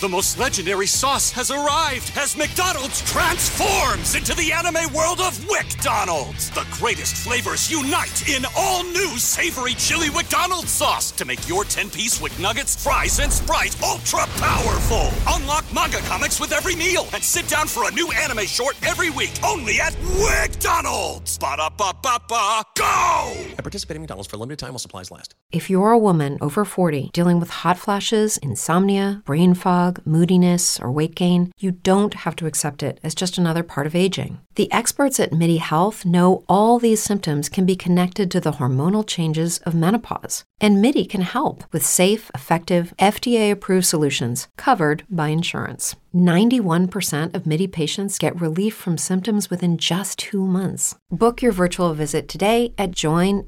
The most legendary sauce has arrived as McDonald's transforms into the anime world of WickDonald's. The greatest flavors unite in all new savory chili McDonald's sauce to make your 10-piece Wick Nuggets, fries, and Sprite ultra-powerful. Unlock manga comics with every meal and sit down for a new anime short every week only at WickDonald's. Ba-da-ba-ba-ba, go! At participating McDonald's for a limited time while supplies last. If you're a woman over 40 dealing with hot flashes, insomnia, brain fog, moodiness, or weight gain, you don't have to accept it as just another part of aging. The experts at MIDI Health know all these symptoms can be connected to the hormonal changes of menopause. And MIDI can help with safe, effective, FDA approved solutions covered by insurance. 91% of MIDI patients get relief from symptoms within just two months. Book your virtual visit today at joinmidi.com.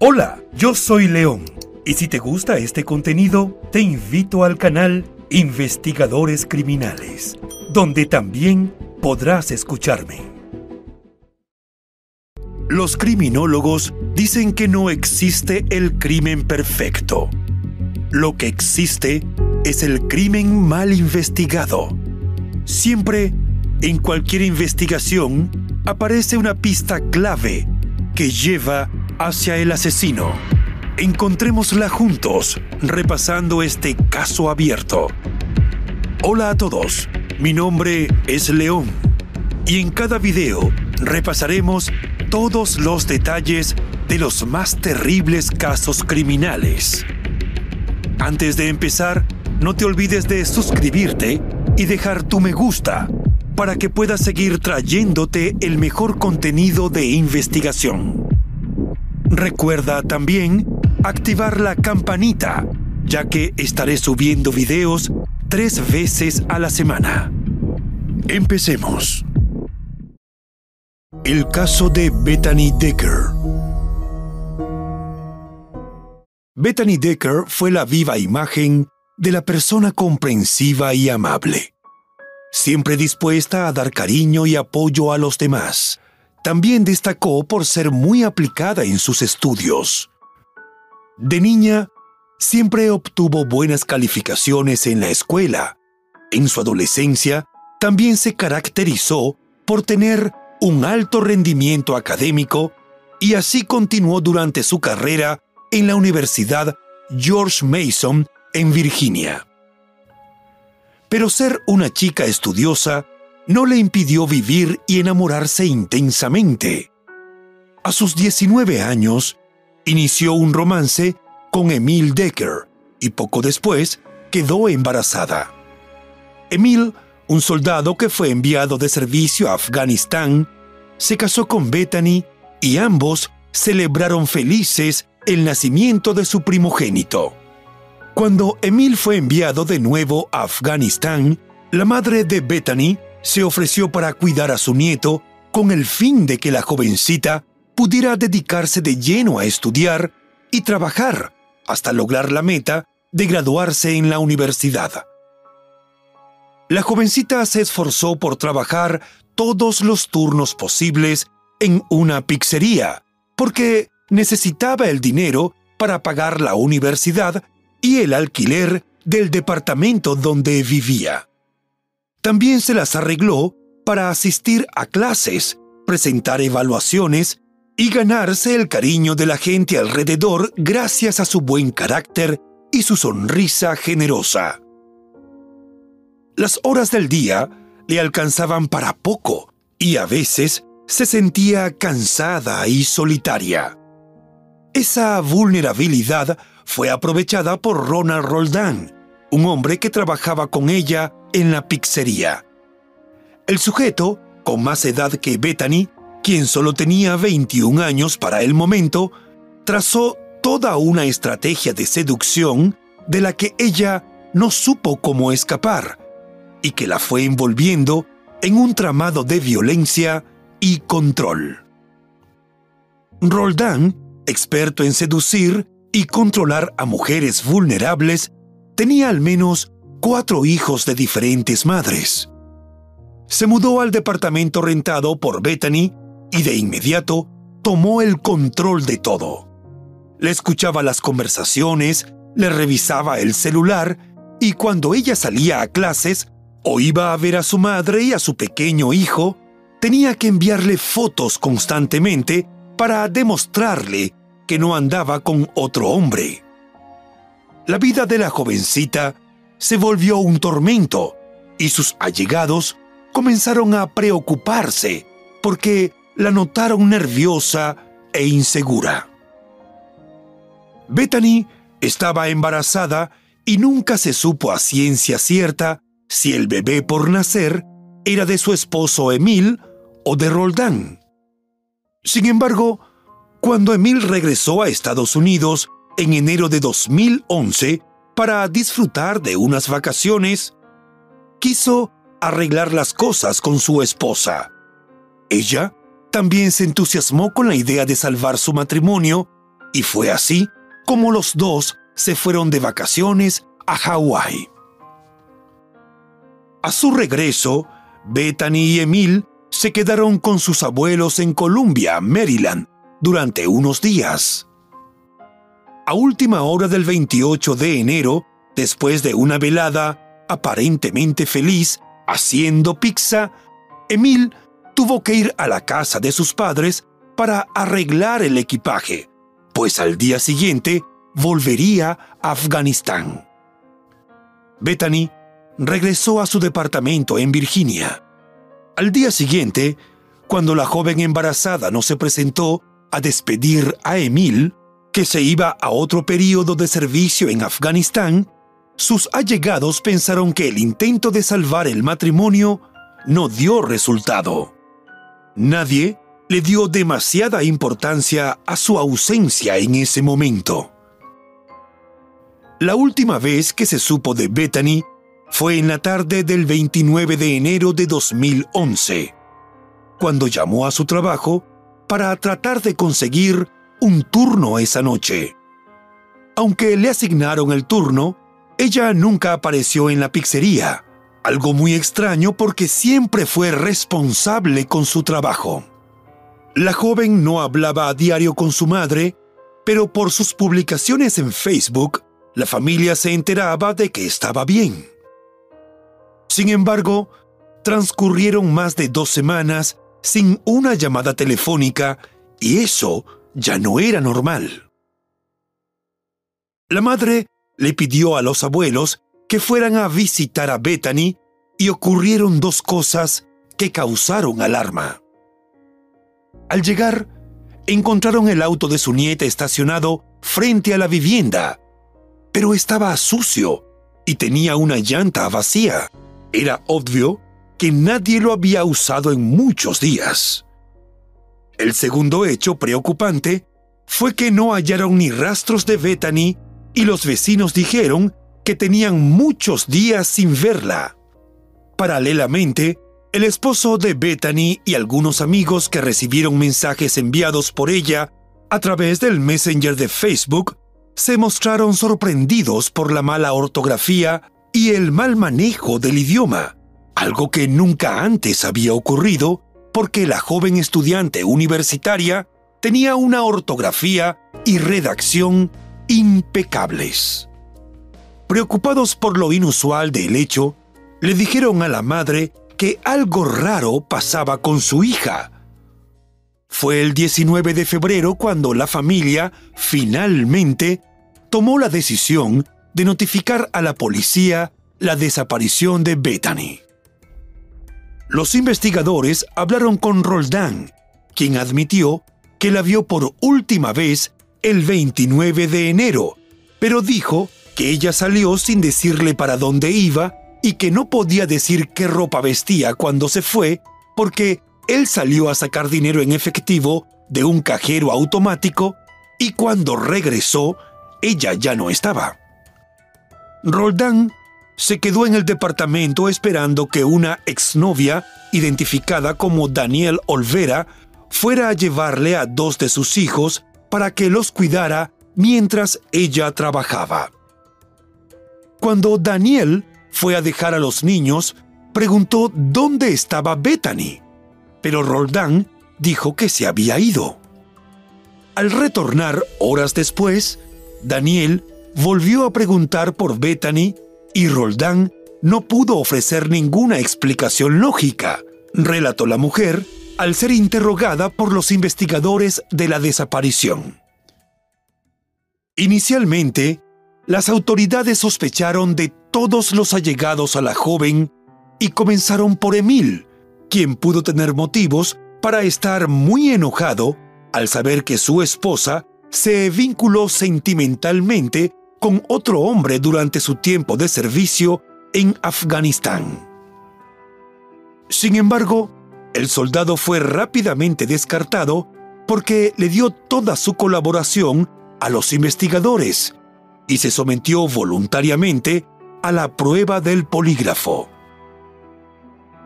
Hola, yo soy León. Y si te gusta este contenido, te invito al canal Investigadores Criminales, donde también podrás escucharme. Los criminólogos dicen que no existe el crimen perfecto. Lo que existe es el crimen mal investigado. Siempre, en cualquier investigación, aparece una pista clave que lleva hacia el asesino. Encontrémosla juntos, repasando este caso abierto. Hola a todos, mi nombre es León y en cada video repasaremos todos los detalles de los más terribles casos criminales. Antes de empezar, no te olvides de suscribirte y dejar tu me gusta para que puedas seguir trayéndote el mejor contenido de investigación. Recuerda también activar la campanita, ya que estaré subiendo videos tres veces a la semana. Empecemos. El caso de Bethany Decker. Bethany Decker fue la viva imagen de la persona comprensiva y amable, siempre dispuesta a dar cariño y apoyo a los demás. También destacó por ser muy aplicada en sus estudios. De niña, siempre obtuvo buenas calificaciones en la escuela. En su adolescencia, también se caracterizó por tener un alto rendimiento académico y así continuó durante su carrera en la Universidad George Mason en Virginia. Pero ser una chica estudiosa no le impidió vivir y enamorarse intensamente. A sus 19 años, inició un romance con Emil Decker y poco después quedó embarazada. Emil, un soldado que fue enviado de servicio a Afganistán, se casó con Bethany y ambos celebraron felices el nacimiento de su primogénito. Cuando Emil fue enviado de nuevo a Afganistán, la madre de Bethany se ofreció para cuidar a su nieto con el fin de que la jovencita pudiera dedicarse de lleno a estudiar y trabajar hasta lograr la meta de graduarse en la universidad. La jovencita se esforzó por trabajar todos los turnos posibles en una pizzería, porque necesitaba el dinero para pagar la universidad y el alquiler del departamento donde vivía. También se las arregló para asistir a clases, presentar evaluaciones y ganarse el cariño de la gente alrededor gracias a su buen carácter y su sonrisa generosa. Las horas del día le alcanzaban para poco y a veces se sentía cansada y solitaria. Esa vulnerabilidad fue aprovechada por Ronald Roldan, un hombre que trabajaba con ella en la pizzería. El sujeto, con más edad que Bethany, quien solo tenía 21 años para el momento, trazó toda una estrategia de seducción de la que ella no supo cómo escapar y que la fue envolviendo en un tramado de violencia y control. Roldán, experto en seducir y controlar a mujeres vulnerables, tenía al menos cuatro hijos de diferentes madres. Se mudó al departamento rentado por Bethany y de inmediato tomó el control de todo. Le escuchaba las conversaciones, le revisaba el celular y cuando ella salía a clases o iba a ver a su madre y a su pequeño hijo, tenía que enviarle fotos constantemente para demostrarle que no andaba con otro hombre. La vida de la jovencita se volvió un tormento y sus allegados comenzaron a preocuparse porque la notaron nerviosa e insegura. Bethany estaba embarazada y nunca se supo a ciencia cierta si el bebé por nacer era de su esposo Emil o de Roldán. Sin embargo, cuando Emil regresó a Estados Unidos en enero de 2011 para disfrutar de unas vacaciones, quiso arreglar las cosas con su esposa. Ella también se entusiasmó con la idea de salvar su matrimonio y fue así como los dos se fueron de vacaciones a Hawái. A su regreso, Bethany y Emil se quedaron con sus abuelos en Columbia, Maryland, durante unos días. A última hora del 28 de enero, después de una velada aparentemente feliz haciendo pizza, Emil tuvo que ir a la casa de sus padres para arreglar el equipaje, pues al día siguiente volvería a Afganistán. Bethany regresó a su departamento en Virginia. Al día siguiente, cuando la joven embarazada no se presentó a despedir a Emil, que se iba a otro periodo de servicio en Afganistán, sus allegados pensaron que el intento de salvar el matrimonio no dio resultado. Nadie le dio demasiada importancia a su ausencia en ese momento. La última vez que se supo de Bethany fue en la tarde del 29 de enero de 2011, cuando llamó a su trabajo para tratar de conseguir un turno esa noche. Aunque le asignaron el turno, ella nunca apareció en la pizzería, algo muy extraño porque siempre fue responsable con su trabajo. La joven no hablaba a diario con su madre, pero por sus publicaciones en Facebook, la familia se enteraba de que estaba bien. Sin embargo, transcurrieron más de dos semanas sin una llamada telefónica y eso ya no era normal. La madre le pidió a los abuelos que fueran a visitar a Bethany y ocurrieron dos cosas que causaron alarma. Al llegar, encontraron el auto de su nieta estacionado frente a la vivienda, pero estaba sucio y tenía una llanta vacía. Era obvio que nadie lo había usado en muchos días. El segundo hecho preocupante fue que no hallaron ni rastros de Bethany y los vecinos dijeron que tenían muchos días sin verla. Paralelamente, el esposo de Bethany y algunos amigos que recibieron mensajes enviados por ella a través del Messenger de Facebook se mostraron sorprendidos por la mala ortografía y el mal manejo del idioma, algo que nunca antes había ocurrido porque la joven estudiante universitaria tenía una ortografía y redacción impecables. Preocupados por lo inusual del hecho, le dijeron a la madre que algo raro pasaba con su hija. Fue el 19 de febrero cuando la familia finalmente tomó la decisión de notificar a la policía la desaparición de Bethany. Los investigadores hablaron con Roldán, quien admitió que la vio por última vez el 29 de enero, pero dijo que ella salió sin decirle para dónde iba y que no podía decir qué ropa vestía cuando se fue porque él salió a sacar dinero en efectivo de un cajero automático y cuando regresó, ella ya no estaba. Roldán se quedó en el departamento esperando que una exnovia, identificada como Daniel Olvera, fuera a llevarle a dos de sus hijos para que los cuidara mientras ella trabajaba. Cuando Daniel fue a dejar a los niños, preguntó dónde estaba Bethany, pero Roldán dijo que se había ido. Al retornar horas después, Daniel volvió a preguntar por Bethany y Roldán no pudo ofrecer ninguna explicación lógica, relató la mujer al ser interrogada por los investigadores de la desaparición. Inicialmente, las autoridades sospecharon de todos los allegados a la joven y comenzaron por Emil, quien pudo tener motivos para estar muy enojado al saber que su esposa se vinculó sentimentalmente con otro hombre durante su tiempo de servicio en Afganistán. Sin embargo, el soldado fue rápidamente descartado porque le dio toda su colaboración a los investigadores y se sometió voluntariamente a la prueba del polígrafo.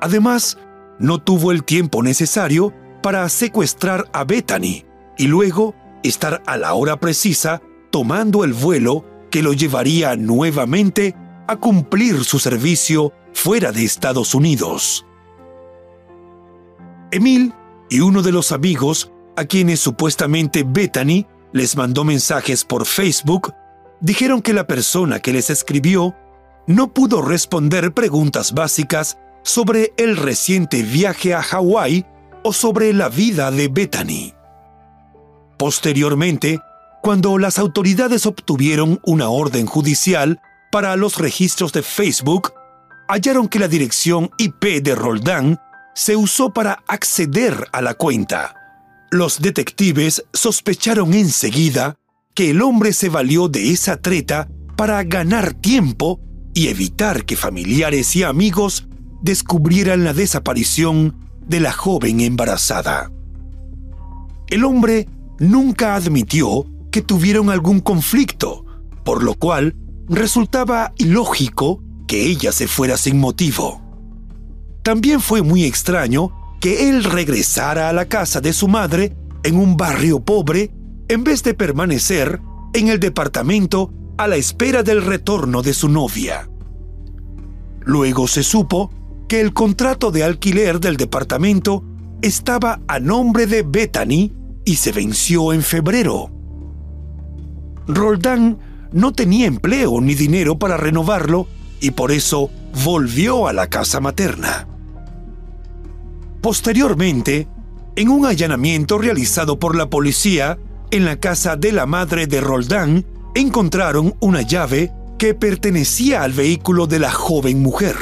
Además, no tuvo el tiempo necesario para secuestrar a Bethany y luego estar a la hora precisa tomando el vuelo que lo llevaría nuevamente a cumplir su servicio fuera de Estados Unidos. Emil y uno de los amigos a quienes supuestamente Bethany les mandó mensajes por Facebook dijeron que la persona que les escribió no pudo responder preguntas básicas sobre el reciente viaje a Hawái o sobre la vida de Bethany. Posteriormente, cuando las autoridades obtuvieron una orden judicial para los registros de Facebook, hallaron que la dirección IP de Roldán se usó para acceder a la cuenta. Los detectives sospecharon enseguida que el hombre se valió de esa treta para ganar tiempo y evitar que familiares y amigos descubrieran la desaparición de la joven embarazada. El hombre nunca admitió que tuvieron algún conflicto, por lo cual resultaba ilógico que ella se fuera sin motivo. También fue muy extraño que él regresara a la casa de su madre en un barrio pobre en vez de permanecer en el departamento a la espera del retorno de su novia. Luego se supo que el contrato de alquiler del departamento estaba a nombre de Bethany y se venció en febrero. Roldán no tenía empleo ni dinero para renovarlo y por eso volvió a la casa materna. Posteriormente, en un allanamiento realizado por la policía en la casa de la madre de Roldán, encontraron una llave que pertenecía al vehículo de la joven mujer.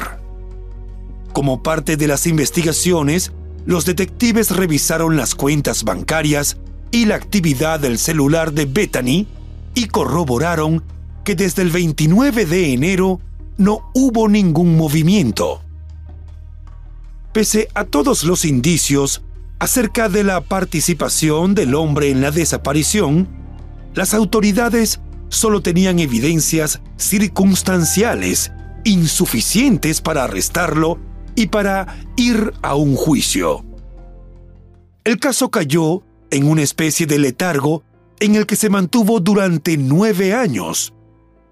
Como parte de las investigaciones, los detectives revisaron las cuentas bancarias y la actividad del celular de Bethany y corroboraron que desde el 29 de enero no hubo ningún movimiento. Pese a todos los indicios acerca de la participación del hombre en la desaparición, las autoridades solo tenían evidencias circunstanciales insuficientes para arrestarlo y para ir a un juicio. El caso cayó en una especie de letargo en el que se mantuvo durante nueve años,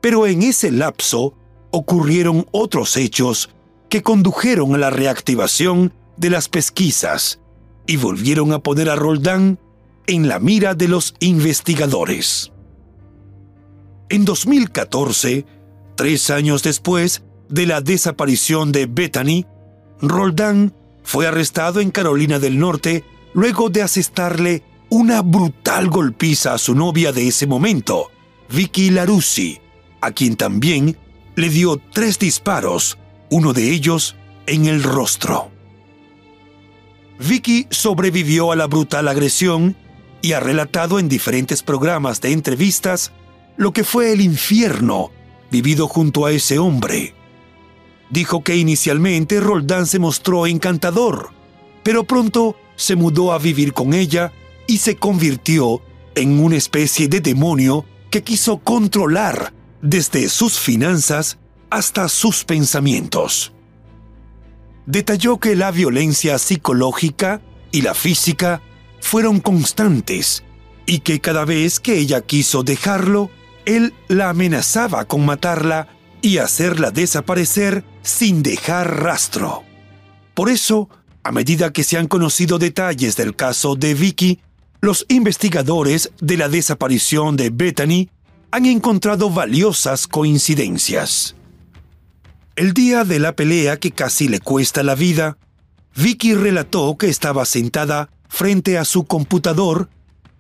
pero en ese lapso ocurrieron otros hechos que condujeron a la reactivación de las pesquisas y volvieron a poner a Roldán en la mira de los investigadores. En 2014, tres años después de la desaparición de Bethany, Roldán fue arrestado en Carolina del Norte luego de asestarle una brutal golpiza a su novia de ese momento, Vicky Larussi, a quien también le dio tres disparos, uno de ellos en el rostro. Vicky sobrevivió a la brutal agresión y ha relatado en diferentes programas de entrevistas lo que fue el infierno vivido junto a ese hombre. Dijo que inicialmente Roldán se mostró encantador, pero pronto se mudó a vivir con ella y se convirtió en una especie de demonio que quiso controlar desde sus finanzas hasta sus pensamientos. Detalló que la violencia psicológica y la física fueron constantes y que cada vez que ella quiso dejarlo, él la amenazaba con matarla y hacerla desaparecer sin dejar rastro. Por eso, a medida que se han conocido detalles del caso de Vicky, los investigadores de la desaparición de Bethany han encontrado valiosas coincidencias. El día de la pelea que casi le cuesta la vida, Vicky relató que estaba sentada frente a su computador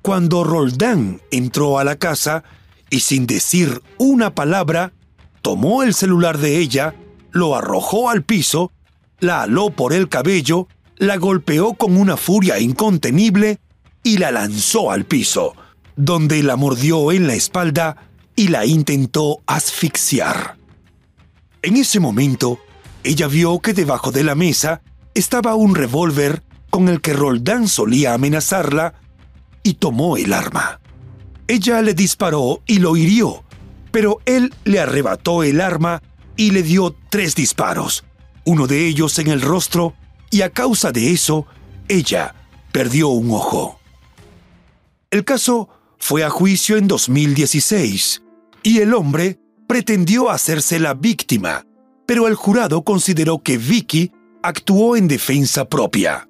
cuando Roldán entró a la casa y sin decir una palabra, tomó el celular de ella, lo arrojó al piso, la aló por el cabello, la golpeó con una furia incontenible y la lanzó al piso, donde la mordió en la espalda y la intentó asfixiar. En ese momento, ella vio que debajo de la mesa estaba un revólver con el que Roldán solía amenazarla y tomó el arma. Ella le disparó y lo hirió, pero él le arrebató el arma y le dio tres disparos, uno de ellos en el rostro, y a causa de eso, ella perdió un ojo. El caso fue a juicio en 2016 y el hombre pretendió hacerse la víctima, pero el jurado consideró que Vicky actuó en defensa propia.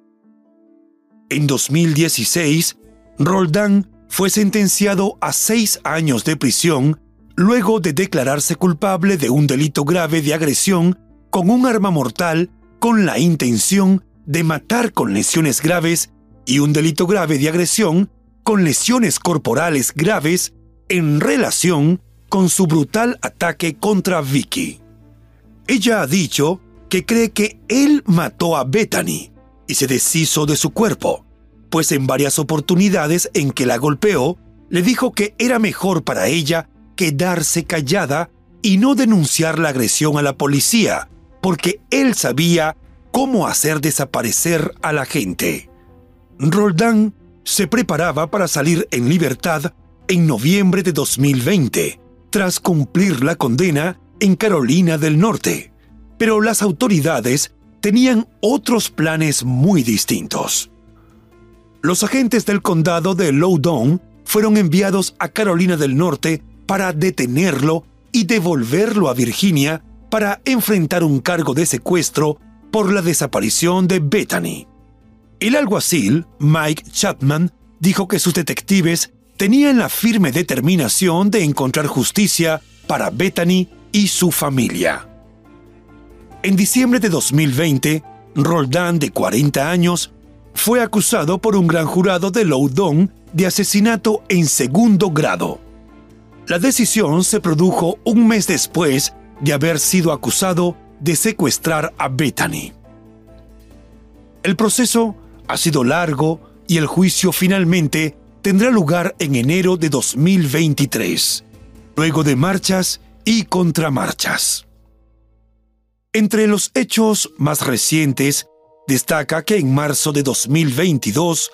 En 2016, Roldán fue sentenciado a seis años de prisión luego de declararse culpable de un delito grave de agresión con un arma mortal con la intención de matar con lesiones graves y un delito grave de agresión con lesiones corporales graves en relación con su brutal ataque contra Vicky. Ella ha dicho que cree que él mató a Bethany y se deshizo de su cuerpo, pues en varias oportunidades en que la golpeó, le dijo que era mejor para ella quedarse callada y no denunciar la agresión a la policía, porque él sabía cómo hacer desaparecer a la gente. Roldán se preparaba para salir en libertad en noviembre de 2020, tras cumplir la condena en Carolina del Norte. Pero las autoridades tenían otros planes muy distintos. Los agentes del condado de Loudoun fueron enviados a Carolina del Norte para detenerlo y devolverlo a Virginia para enfrentar un cargo de secuestro por la desaparición de Bethany. El alguacil, Mike Chapman, dijo que sus detectives tenían la firme determinación de encontrar justicia para Bethany y su familia. En diciembre de 2020, Roldán, de 40 años, fue acusado por un gran jurado de Loudoun de asesinato en segundo grado. La decisión se produjo un mes después de haber sido acusado de secuestrar a Bethany. El proceso ha sido largo y el juicio finalmente tendrá lugar en enero de 2023, luego de marchas y contramarchas. Entre los hechos más recientes, destaca que en marzo de 2022,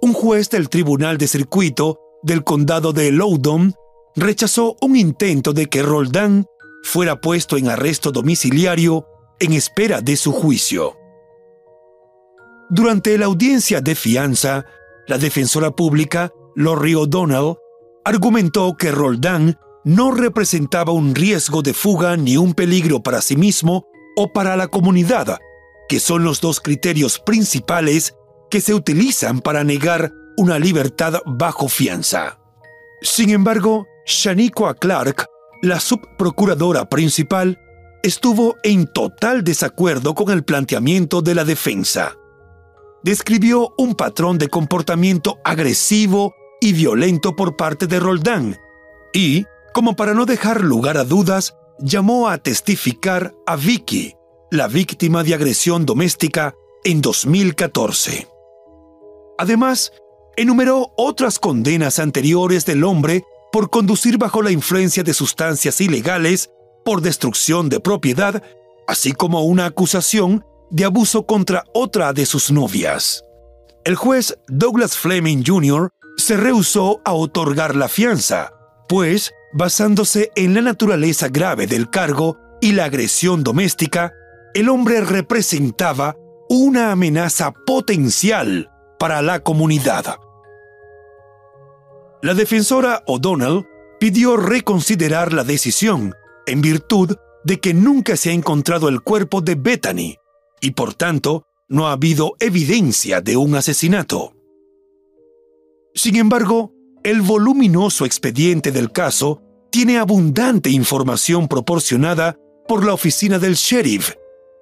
un juez del Tribunal de Circuito del Condado de Loudoun rechazó un intento de que Roldán fuera puesto en arresto domiciliario en espera de su juicio. Durante la audiencia de fianza, la defensora pública, Lori O'Donnell, argumentó que Roldán no representaba un riesgo de fuga ni un peligro para sí mismo o para la comunidad, que son los dos criterios principales que se utilizan para negar una libertad bajo fianza. Sin embargo, Shaniqua Clark, la subprocuradora principal, estuvo en total desacuerdo con el planteamiento de la defensa describió un patrón de comportamiento agresivo y violento por parte de Roldán y, como para no dejar lugar a dudas, llamó a testificar a Vicky, la víctima de agresión doméstica, en 2014. Además, enumeró otras condenas anteriores del hombre por conducir bajo la influencia de sustancias ilegales, por destrucción de propiedad, así como una acusación de abuso contra otra de sus novias. El juez Douglas Fleming Jr. se rehusó a otorgar la fianza, pues, basándose en la naturaleza grave del cargo y la agresión doméstica, el hombre representaba una amenaza potencial para la comunidad. La defensora O'Donnell pidió reconsiderar la decisión en virtud de que nunca se ha encontrado el cuerpo de Bethany y por tanto no ha habido evidencia de un asesinato. Sin embargo, el voluminoso expediente del caso tiene abundante información proporcionada por la oficina del sheriff,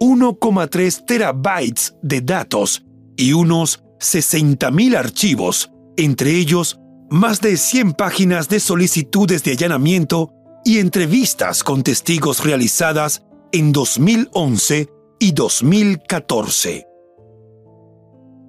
1,3 terabytes de datos y unos 60.000 archivos, entre ellos más de 100 páginas de solicitudes de allanamiento y entrevistas con testigos realizadas en 2011 y 2014.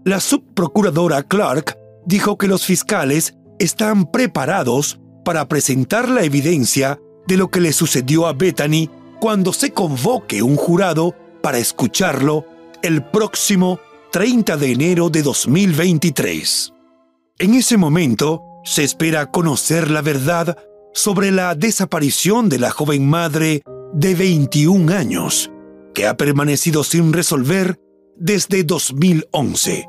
La subprocuradora Clark dijo que los fiscales están preparados para presentar la evidencia de lo que le sucedió a Bethany cuando se convoque un jurado para escucharlo el próximo 30 de enero de 2023. En ese momento, se espera conocer la verdad sobre la desaparición de la joven madre de 21 años, que ha permanecido sin resolver desde 2011,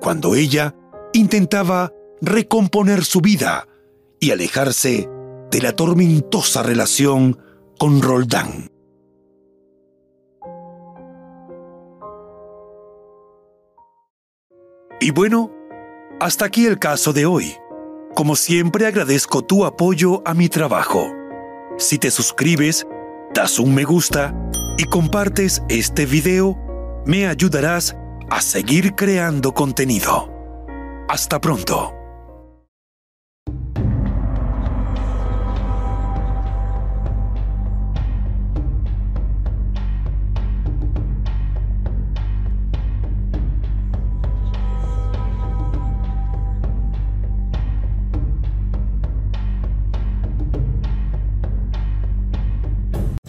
cuando ella intentaba recomponer su vida y alejarse de la tormentosa relación con Roldán. Y bueno, hasta aquí el caso de hoy. Como siempre agradezco tu apoyo a mi trabajo. Si te suscribes, das un me gusta y compartes este video, me ayudarás a seguir creando contenido. Hasta pronto.